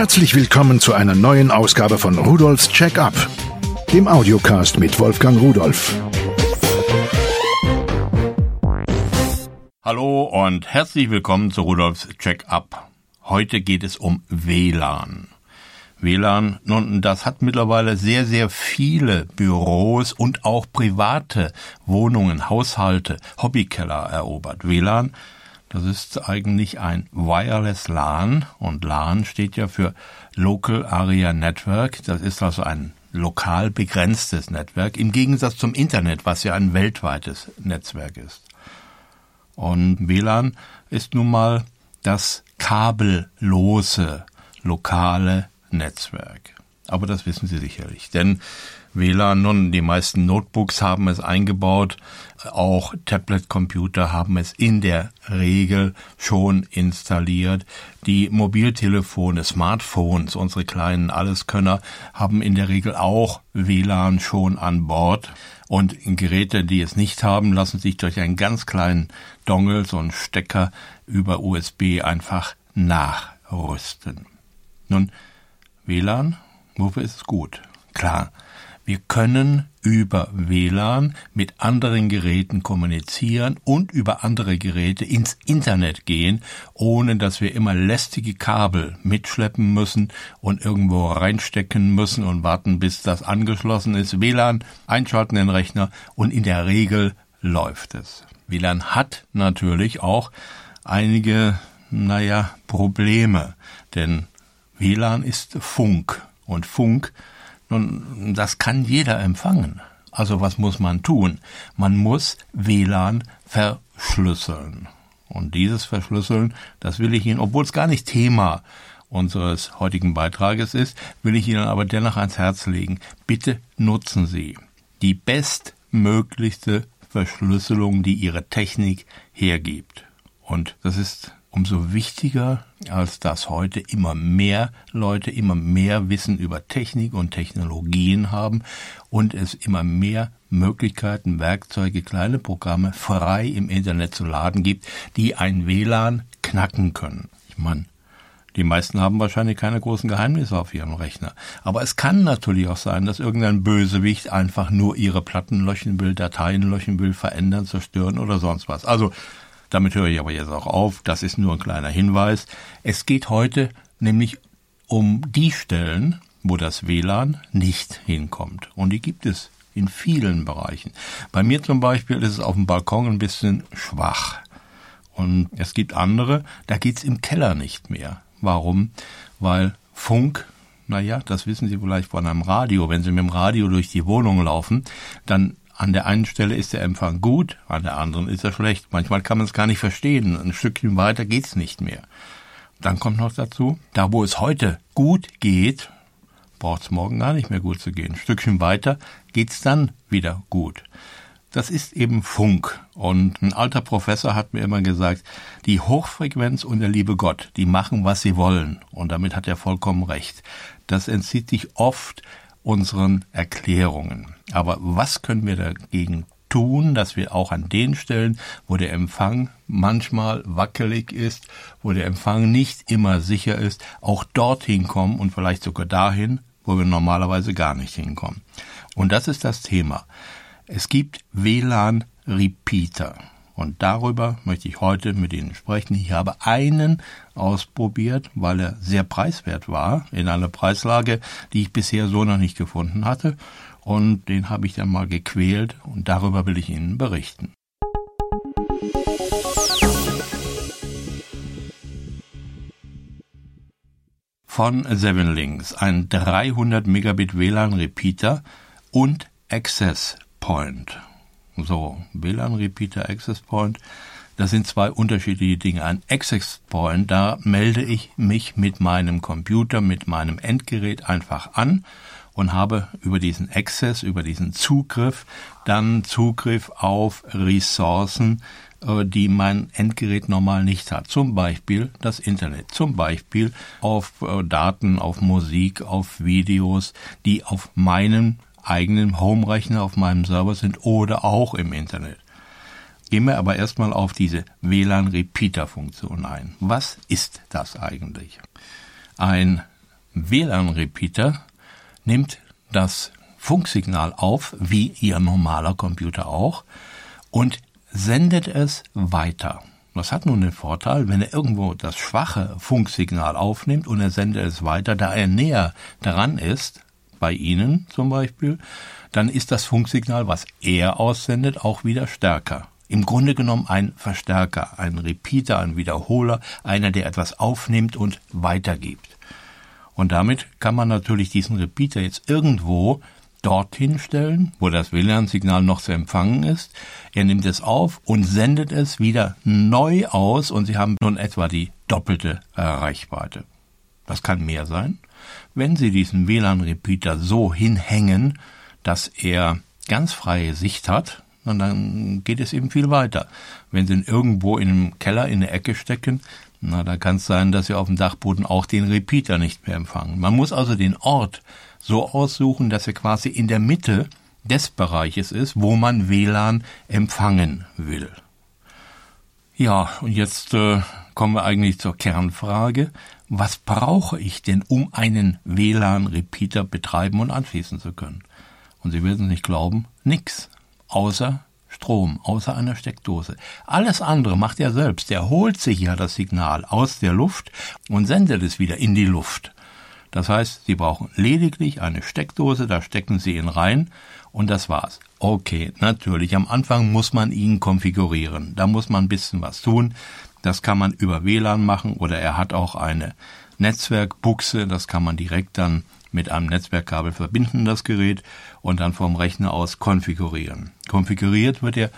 Herzlich willkommen zu einer neuen Ausgabe von Rudolfs Check-up, dem Audiocast mit Wolfgang Rudolf. Hallo und herzlich willkommen zu Rudolfs Check-up. Heute geht es um WLAN. WLAN, nun, das hat mittlerweile sehr, sehr viele Büros und auch private Wohnungen, Haushalte, Hobbykeller erobert. WLAN, das ist eigentlich ein Wireless LAN und LAN steht ja für Local Area Network. Das ist also ein lokal begrenztes Netzwerk im Gegensatz zum Internet, was ja ein weltweites Netzwerk ist. Und WLAN ist nun mal das kabellose lokale Netzwerk. Aber das wissen Sie sicherlich, denn WLAN, nun, die meisten Notebooks haben es eingebaut, auch Tablet-Computer haben es in der Regel schon installiert. Die Mobiltelefone, Smartphones, unsere kleinen Alleskönner, haben in der Regel auch WLAN schon an Bord. Und Geräte, die es nicht haben, lassen sich durch einen ganz kleinen Dongle, so einen Stecker über USB einfach nachrüsten. Nun, WLAN, wofür ist es gut? Klar, wir können über WLAN mit anderen Geräten kommunizieren und über andere Geräte ins Internet gehen, ohne dass wir immer lästige Kabel mitschleppen müssen und irgendwo reinstecken müssen und warten, bis das angeschlossen ist. WLAN einschalten den Rechner und in der Regel läuft es. WLAN hat natürlich auch einige, naja, Probleme, denn WLAN ist Funk und Funk, nun, das kann jeder empfangen. Also was muss man tun? Man muss WLAN verschlüsseln. Und dieses Verschlüsseln, das will ich Ihnen, obwohl es gar nicht Thema unseres heutigen Beitrages ist, will ich Ihnen aber dennoch ans Herz legen. Bitte nutzen Sie die bestmöglichste Verschlüsselung, die Ihre Technik hergibt. Und das ist umso wichtiger, als dass heute immer mehr Leute immer mehr Wissen über Technik und Technologien haben und es immer mehr Möglichkeiten, Werkzeuge, kleine Programme frei im Internet zu laden gibt, die ein WLAN knacken können. Ich meine, die meisten haben wahrscheinlich keine großen Geheimnisse auf ihrem Rechner. Aber es kann natürlich auch sein, dass irgendein Bösewicht einfach nur ihre Platten löschen will, Dateien löschen will, verändern, zerstören oder sonst was. Also damit höre ich aber jetzt auch auf. Das ist nur ein kleiner Hinweis. Es geht heute nämlich um die Stellen, wo das WLAN nicht hinkommt. Und die gibt es in vielen Bereichen. Bei mir zum Beispiel ist es auf dem Balkon ein bisschen schwach. Und es gibt andere, da geht's im Keller nicht mehr. Warum? Weil Funk, naja, das wissen Sie vielleicht von einem Radio. Wenn Sie mit dem Radio durch die Wohnung laufen, dann an der einen Stelle ist der Empfang gut, an der anderen ist er schlecht. Manchmal kann man es gar nicht verstehen. Ein Stückchen weiter geht's nicht mehr. Dann kommt noch dazu, da wo es heute gut geht, braucht es morgen gar nicht mehr gut zu gehen. Ein Stückchen weiter geht's dann wieder gut. Das ist eben Funk. Und ein alter Professor hat mir immer gesagt, die Hochfrequenz und der liebe Gott, die machen, was sie wollen. Und damit hat er vollkommen recht. Das entzieht sich oft unseren Erklärungen. Aber was können wir dagegen tun, dass wir auch an den Stellen, wo der Empfang manchmal wackelig ist, wo der Empfang nicht immer sicher ist, auch dorthin kommen und vielleicht sogar dahin, wo wir normalerweise gar nicht hinkommen. Und das ist das Thema. Es gibt WLAN-Repeater. Und darüber möchte ich heute mit Ihnen sprechen. Ich habe einen ausprobiert, weil er sehr preiswert war, in einer Preislage, die ich bisher so noch nicht gefunden hatte. Und den habe ich dann mal gequält und darüber will ich Ihnen berichten. Von Seven Links, ein 300 Megabit WLAN Repeater und Access Point. So, WLAN Repeater Access Point, das sind zwei unterschiedliche Dinge. Ein Access Point, da melde ich mich mit meinem Computer, mit meinem Endgerät einfach an und habe über diesen Access, über diesen Zugriff dann Zugriff auf Ressourcen, äh, die mein Endgerät normal nicht hat. Zum Beispiel das Internet, zum Beispiel auf äh, Daten, auf Musik, auf Videos, die auf meinem eigenen Home-Rechner auf meinem Server sind oder auch im Internet. Gehen wir aber erstmal auf diese WLAN-Repeater-Funktion ein. Was ist das eigentlich? Ein WLAN-Repeater nimmt das Funksignal auf, wie Ihr normaler Computer auch, und sendet es weiter. Das hat nun den Vorteil, wenn er irgendwo das schwache Funksignal aufnimmt und er sendet es weiter, da er näher dran ist, bei Ihnen zum Beispiel, dann ist das Funksignal, was er aussendet, auch wieder stärker. Im Grunde genommen ein Verstärker, ein Repeater, ein Wiederholer, einer, der etwas aufnimmt und weitergibt. Und damit kann man natürlich diesen Repeater jetzt irgendwo dorthin stellen, wo das WLAN-Signal noch zu empfangen ist. Er nimmt es auf und sendet es wieder neu aus und Sie haben nun etwa die doppelte Erreichweite. Das kann mehr sein. Wenn Sie diesen WLAN-Repeater so hinhängen, dass er ganz freie Sicht hat, dann geht es eben viel weiter. Wenn Sie ihn irgendwo in einem Keller in der Ecke stecken, na, da kann es sein, dass Sie auf dem Dachboden auch den Repeater nicht mehr empfangen. Man muss also den Ort so aussuchen, dass er quasi in der Mitte des Bereiches ist, wo man WLAN empfangen will. Ja, und jetzt äh, kommen wir eigentlich zur Kernfrage. Was brauche ich denn, um einen WLAN-Repeater betreiben und anschließen zu können? Und Sie werden es nicht glauben, nix. Außer Strom, außer einer Steckdose. Alles andere macht er selbst. Er holt sich ja das Signal aus der Luft und sendet es wieder in die Luft. Das heißt, Sie brauchen lediglich eine Steckdose, da stecken Sie ihn rein und das war's. Okay, natürlich, am Anfang muss man ihn konfigurieren. Da muss man ein bisschen was tun. Das kann man über WLAN machen oder er hat auch eine Netzwerkbuchse, das kann man direkt dann mit einem Netzwerkkabel verbinden, das Gerät, und dann vom Rechner aus konfigurieren. Konfiguriert wird er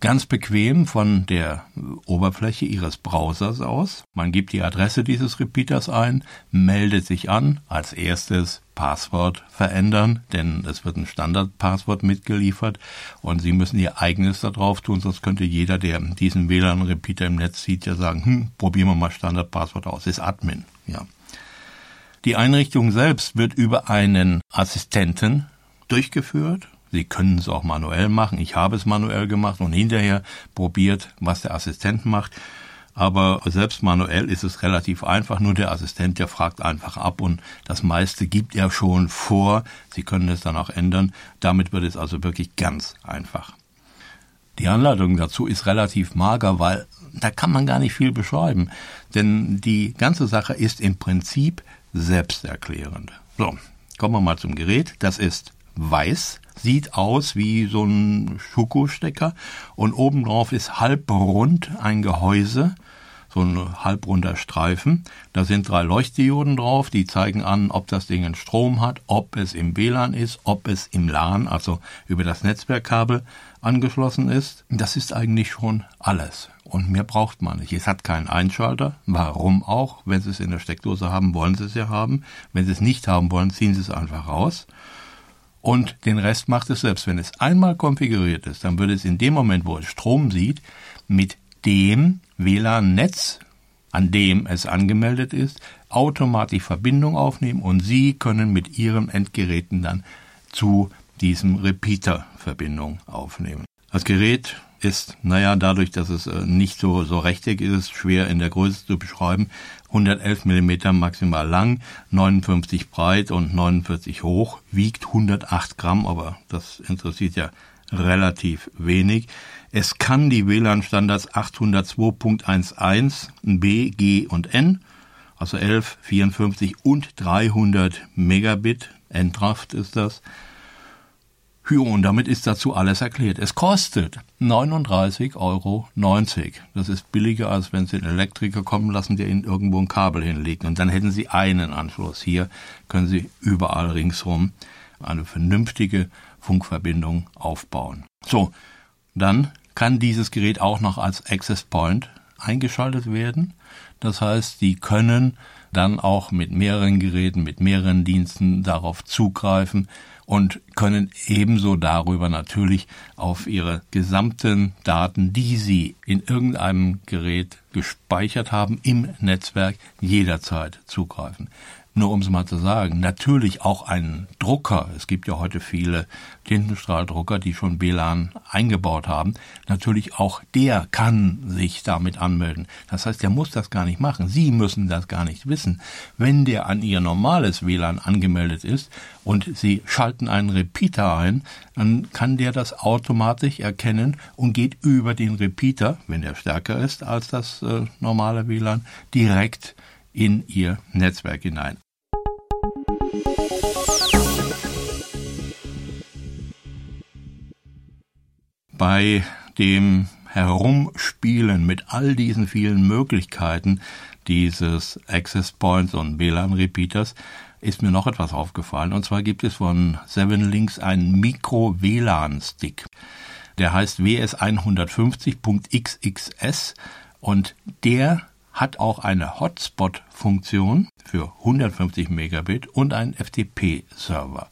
ganz bequem von der Oberfläche Ihres Browsers aus. Man gibt die Adresse dieses Repeaters ein, meldet sich an, als erstes Passwort verändern, denn es wird ein Standardpasswort mitgeliefert und Sie müssen Ihr eigenes da drauf tun, sonst könnte jeder, der diesen WLAN-Repeater im Netz sieht, ja sagen, hm, probieren wir mal Standardpasswort aus, ist Admin, ja. Die Einrichtung selbst wird über einen Assistenten durchgeführt, Sie können es auch manuell machen. Ich habe es manuell gemacht und hinterher probiert, was der Assistent macht. Aber selbst manuell ist es relativ einfach. Nur der Assistent, der fragt einfach ab und das meiste gibt er schon vor. Sie können es dann auch ändern. Damit wird es also wirklich ganz einfach. Die Anleitung dazu ist relativ mager, weil da kann man gar nicht viel beschreiben. Denn die ganze Sache ist im Prinzip selbsterklärend. So, kommen wir mal zum Gerät. Das ist weiß, sieht aus wie so ein Schokostecker und obendrauf ist halbrund ein Gehäuse, so ein halbrunder Streifen. Da sind drei Leuchtdioden drauf, die zeigen an, ob das Ding einen Strom hat, ob es im WLAN ist, ob es im LAN, also über das Netzwerkkabel angeschlossen ist. Das ist eigentlich schon alles. Und mehr braucht man nicht. Es hat keinen Einschalter. Warum auch? Wenn Sie es in der Steckdose haben, wollen Sie es ja haben. Wenn Sie es nicht haben wollen, ziehen Sie es einfach raus und den Rest macht es selbst. Wenn es einmal konfiguriert ist, dann würde es in dem Moment, wo es Strom sieht, mit dem WLAN-Netz, an dem es angemeldet ist, automatisch Verbindung aufnehmen und Sie können mit Ihren Endgeräten dann zu diesem Repeater Verbindung aufnehmen. Das Gerät ist, naja, dadurch, dass es äh, nicht so, so rechteckig ist, schwer in der Größe zu beschreiben. 111 Millimeter maximal lang, 59 breit und 49 hoch, wiegt 108 Gramm, aber das interessiert ja relativ wenig. Es kann die WLAN-Standards 802.11 B, G und N, also 11, 54 und 300 Megabit, Endraft ist das. Ja, und damit ist dazu alles erklärt. Es kostet 39,90 Euro. Das ist billiger, als wenn Sie einen Elektriker kommen lassen, der Ihnen irgendwo ein Kabel hinlegt. Und dann hätten Sie einen Anschluss. Hier können Sie überall ringsherum eine vernünftige Funkverbindung aufbauen. So, dann kann dieses Gerät auch noch als Access Point eingeschaltet werden. Das heißt, Sie können dann auch mit mehreren Geräten, mit mehreren Diensten darauf zugreifen und können ebenso darüber natürlich auf ihre gesamten Daten, die sie in irgendeinem Gerät gespeichert haben, im Netzwerk jederzeit zugreifen. Nur um es mal zu sagen, natürlich auch ein Drucker, es gibt ja heute viele Tintenstrahldrucker, die schon WLAN eingebaut haben, natürlich auch der kann sich damit anmelden. Das heißt, der muss das gar nicht machen. Sie müssen das gar nicht wissen. Wenn der an Ihr normales WLAN angemeldet ist und Sie schalten einen Repeater ein, dann kann der das automatisch erkennen und geht über den Repeater, wenn der stärker ist als das äh, normale WLAN, direkt in Ihr Netzwerk hinein. Bei dem Herumspielen mit all diesen vielen Möglichkeiten dieses Access Points und WLAN Repeaters ist mir noch etwas aufgefallen. Und zwar gibt es von Seven Links einen Mikro-WLAN-Stick. Der heißt WS150.xxs und der hat auch eine Hotspot-Funktion für 150 Megabit und einen FTP-Server.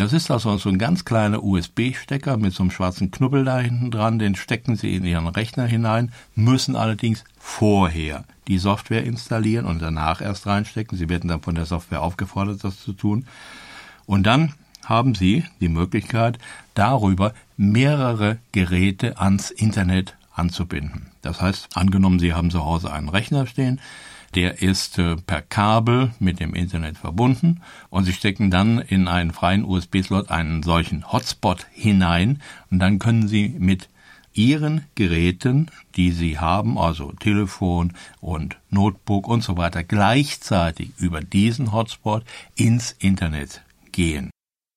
Das ist also so ein ganz kleiner USB-Stecker mit so einem schwarzen Knubbel da hinten dran. Den stecken Sie in Ihren Rechner hinein, müssen allerdings vorher die Software installieren und danach erst reinstecken. Sie werden dann von der Software aufgefordert, das zu tun. Und dann haben Sie die Möglichkeit, darüber mehrere Geräte ans Internet anzubinden. Das heißt, angenommen, Sie haben zu Hause einen Rechner stehen, der ist äh, per Kabel mit dem Internet verbunden und Sie stecken dann in einen freien USB-Slot einen solchen Hotspot hinein und dann können Sie mit Ihren Geräten, die Sie haben, also Telefon und Notebook und so weiter, gleichzeitig über diesen Hotspot ins Internet gehen.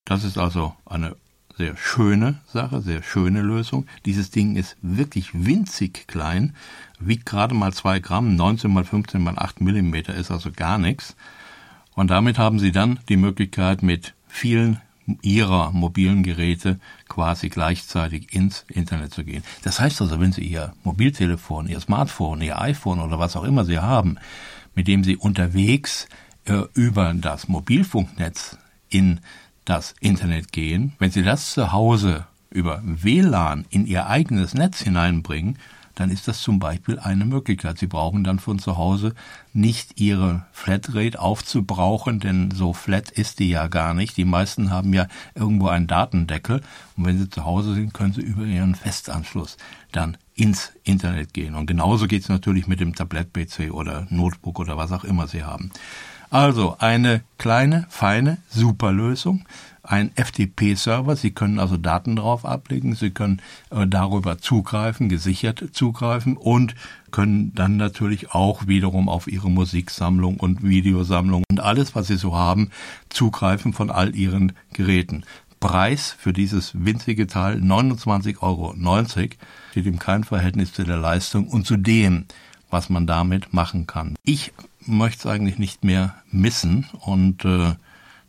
Das ist also eine sehr schöne Sache, sehr schöne Lösung. Dieses Ding ist wirklich winzig klein, wiegt gerade mal zwei Gramm, 19 mal 15 mal 8 Millimeter ist also gar nichts. Und damit haben Sie dann die Möglichkeit, mit vielen Ihrer mobilen Geräte quasi gleichzeitig ins Internet zu gehen. Das heißt also, wenn Sie Ihr Mobiltelefon, Ihr Smartphone, Ihr iPhone oder was auch immer Sie haben, mit dem Sie unterwegs äh, über das Mobilfunknetz in das Internet gehen, wenn Sie das zu Hause über WLAN in Ihr eigenes Netz hineinbringen, dann ist das zum Beispiel eine Möglichkeit. Sie brauchen dann von zu Hause nicht Ihre Flatrate aufzubrauchen, denn so flat ist die ja gar nicht. Die meisten haben ja irgendwo einen Datendeckel und wenn Sie zu Hause sind, können Sie über Ihren Festanschluss dann ins Internet gehen. Und genauso geht es natürlich mit dem Tablet-PC oder Notebook oder was auch immer Sie haben. Also eine kleine, feine, super Lösung. Ein FTP-Server. Sie können also Daten darauf ablegen. Sie können äh, darüber zugreifen, gesichert zugreifen und können dann natürlich auch wiederum auf Ihre Musiksammlung und Videosammlung und alles, was Sie so haben, zugreifen von all Ihren Geräten. Preis für dieses winzige Teil 29,90 Euro. Steht ihm kein Verhältnis zu der Leistung und zu dem, was man damit machen kann. Ich möchte es eigentlich nicht mehr missen. Und äh,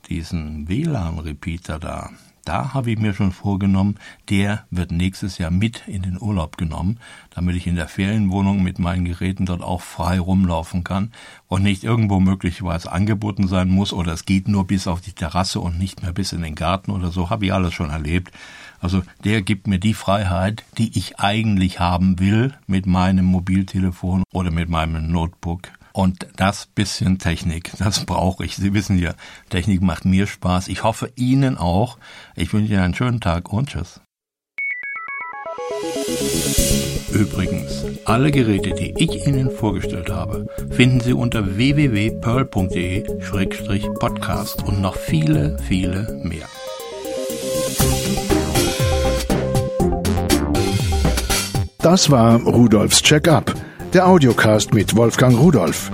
diesen WLAN-Repeater da, da habe ich mir schon vorgenommen, der wird nächstes Jahr mit in den Urlaub genommen, damit ich in der Ferienwohnung mit meinen Geräten dort auch frei rumlaufen kann und nicht irgendwo möglicherweise angeboten sein muss oder es geht nur bis auf die Terrasse und nicht mehr bis in den Garten oder so, habe ich alles schon erlebt. Also der gibt mir die Freiheit, die ich eigentlich haben will mit meinem Mobiltelefon oder mit meinem Notebook und das bisschen Technik, das brauche ich. Sie wissen ja, Technik macht mir Spaß. Ich hoffe Ihnen auch. Ich wünsche Ihnen einen schönen Tag und tschüss. Übrigens, alle Geräte, die ich Ihnen vorgestellt habe, finden Sie unter www.pearl.de-podcast und noch viele, viele mehr. Das war Rudolfs Check-up der Audiocast mit Wolfgang Rudolf.